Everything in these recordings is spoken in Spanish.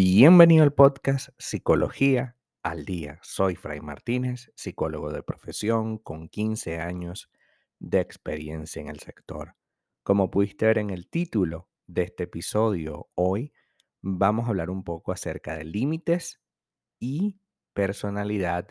Bienvenido al podcast Psicología al Día. Soy Fray Martínez, psicólogo de profesión con 15 años de experiencia en el sector. Como pudiste ver en el título de este episodio, hoy vamos a hablar un poco acerca de límites y personalidad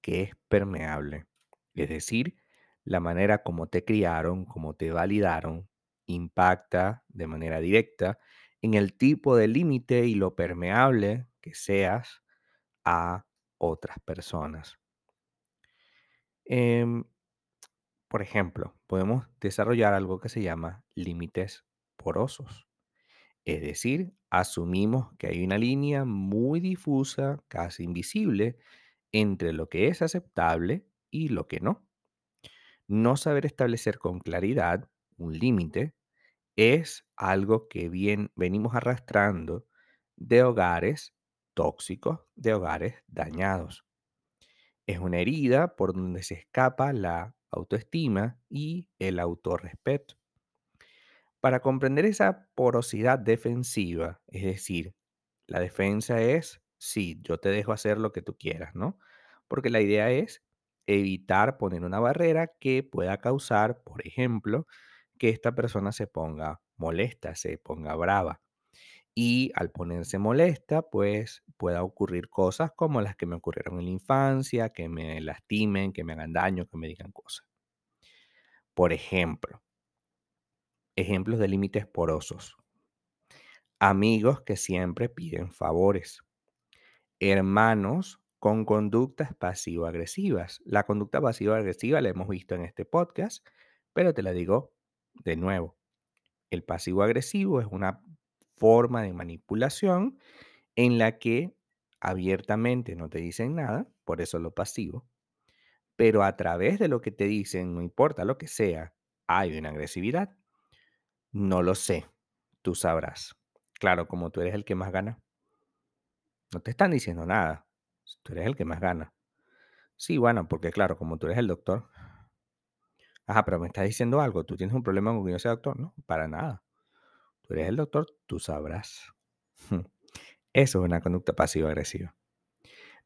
que es permeable. Es decir, la manera como te criaron, como te validaron, impacta de manera directa en el tipo de límite y lo permeable que seas a otras personas. Em, por ejemplo, podemos desarrollar algo que se llama límites porosos. Es decir, asumimos que hay una línea muy difusa, casi invisible, entre lo que es aceptable y lo que no. No saber establecer con claridad un límite es algo que bien venimos arrastrando de hogares tóxicos, de hogares dañados. Es una herida por donde se escapa la autoestima y el autorrespeto. Para comprender esa porosidad defensiva, es decir, la defensa es, sí, yo te dejo hacer lo que tú quieras, ¿no? Porque la idea es evitar poner una barrera que pueda causar, por ejemplo, que esta persona se ponga molesta, se ponga brava. Y al ponerse molesta, pues pueda ocurrir cosas como las que me ocurrieron en la infancia, que me lastimen, que me hagan daño, que me digan cosas. Por ejemplo, ejemplos de límites porosos. Amigos que siempre piden favores. Hermanos con conductas pasivo-agresivas. La conducta pasivo-agresiva la hemos visto en este podcast, pero te la digo de nuevo. El pasivo-agresivo es una forma de manipulación en la que abiertamente no te dicen nada, por eso lo pasivo, pero a través de lo que te dicen, no importa lo que sea, hay una agresividad. No lo sé, tú sabrás. Claro, como tú eres el que más gana. No te están diciendo nada, tú eres el que más gana. Sí, bueno, porque claro, como tú eres el doctor. Ajá, pero me estás diciendo algo, tú tienes un problema con que yo sea doctor, no, para nada. Tú eres el doctor, tú sabrás. Eso es una conducta pasivo-agresiva.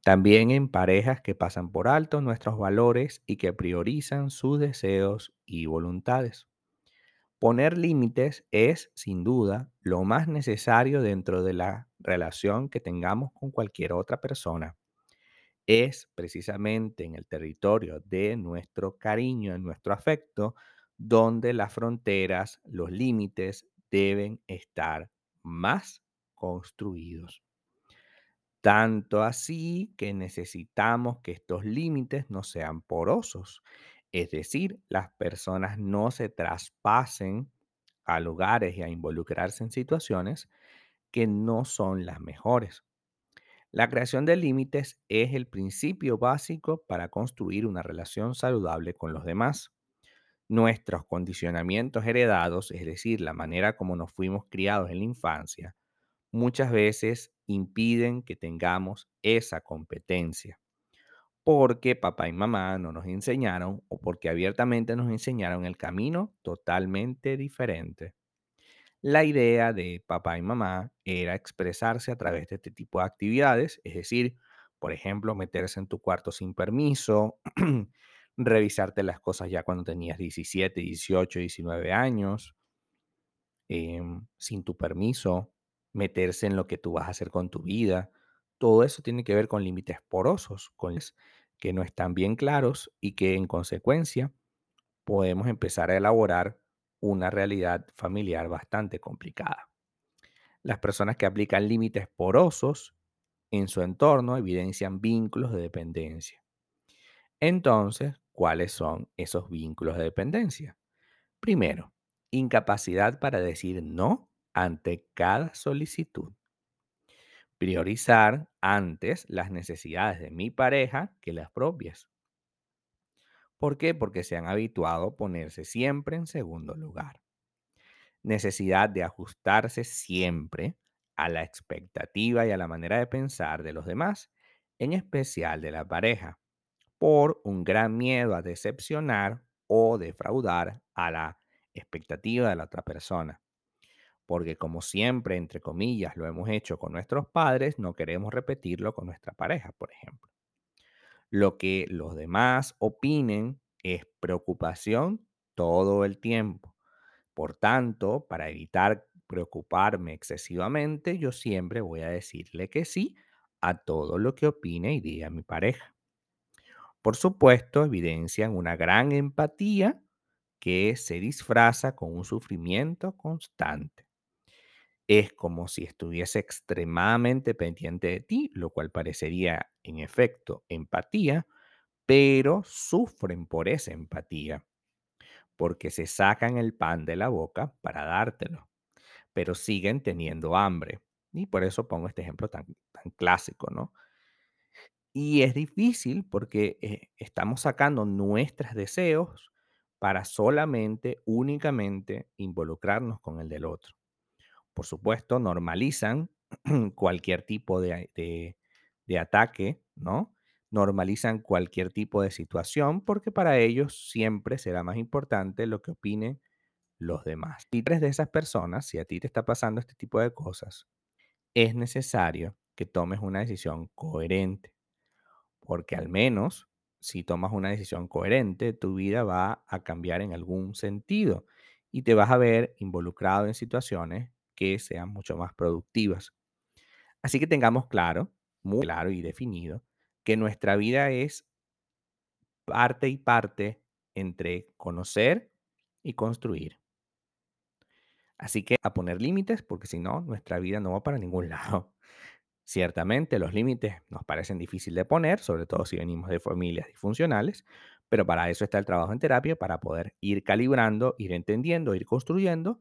También en parejas que pasan por alto nuestros valores y que priorizan sus deseos y voluntades. Poner límites es, sin duda, lo más necesario dentro de la relación que tengamos con cualquier otra persona. Es precisamente en el territorio de nuestro cariño, en nuestro afecto, donde las fronteras, los límites deben estar más construidos. Tanto así que necesitamos que estos límites no sean porosos, es decir, las personas no se traspasen a lugares y a involucrarse en situaciones que no son las mejores. La creación de límites es el principio básico para construir una relación saludable con los demás. Nuestros condicionamientos heredados, es decir, la manera como nos fuimos criados en la infancia, muchas veces impiden que tengamos esa competencia. Porque papá y mamá no nos enseñaron o porque abiertamente nos enseñaron el camino totalmente diferente. La idea de papá y mamá era expresarse a través de este tipo de actividades, es decir, por ejemplo, meterse en tu cuarto sin permiso, revisarte las cosas ya cuando tenías 17, 18, 19 años, em, sin tu permiso, meterse en lo que tú vas a hacer con tu vida. Todo eso tiene que ver con límites porosos, con que no están bien claros y que en consecuencia podemos empezar a elaborar una realidad familiar bastante complicada. Las personas que aplican límites porosos en su entorno evidencian vínculos de dependencia. Entonces, ¿cuáles son esos vínculos de dependencia? Primero, incapacidad para decir no ante cada solicitud. Priorizar antes las necesidades de mi pareja que las propias. ¿Por qué? Porque se han habituado a ponerse siempre en segundo lugar. Necesidad de ajustarse siempre a la expectativa y a la manera de pensar de los demás, en especial de la pareja, por un gran miedo a decepcionar o defraudar a la expectativa de la otra persona. porque como siempre, entre comillas, lo hemos hecho con nuestros padres, no queremos repetirlo con nuestra pareja, por ejemplo. Lo que los demás opinen es preocupación todo el tiempo. Por tanto, para evitar preocuparme excesivamente, yo siempre voy a decirle que sí a todo lo que opine y diga mi pareja. Por supuesto, evidencian una gran empatía que se disfraza con un sufrimiento constante. Es como si estuviese extremadamente pendiente de ti, lo cual parecería, en efecto, empatía, pero sufren por esa empatía, porque se sacan el pan de la boca para dártelo, pero siguen teniendo hambre. Y por eso pongo este ejemplo tan, tan clásico, ¿no? Y es difícil porque eh, estamos sacando nuestros deseos para solamente, únicamente involucrarnos con el del otro. Por supuesto, normalizan cualquier tipo de, de- ataque, ¿no? Normalizan cualquier tipo de situación porque para ellos siempre será más importante lo que opinen los demás. Si tú eres de esas personas, si a ti te está pasando este tipo de cosas, es necesario que tomes una decisión coherente porque al menos si tomas una decisión coherente, tu vida va a cambiar en algún sentido y te vas a ver involucrado en situaciones que sean mucho más productivas. Así que tengamos claro, muy claro y definido, que nuestra vida es parte y parte entre conocer y construir. Así que a poner límites, porque si no, nuestra vida no va para ningún lado. Ciertamente los límites nos parecen difíciles de poner, sobre todo si venimos de familias disfuncionales, pero para eso está el trabajo en terapia, para poder ir calibrando, ir entendiendo, ir construyendo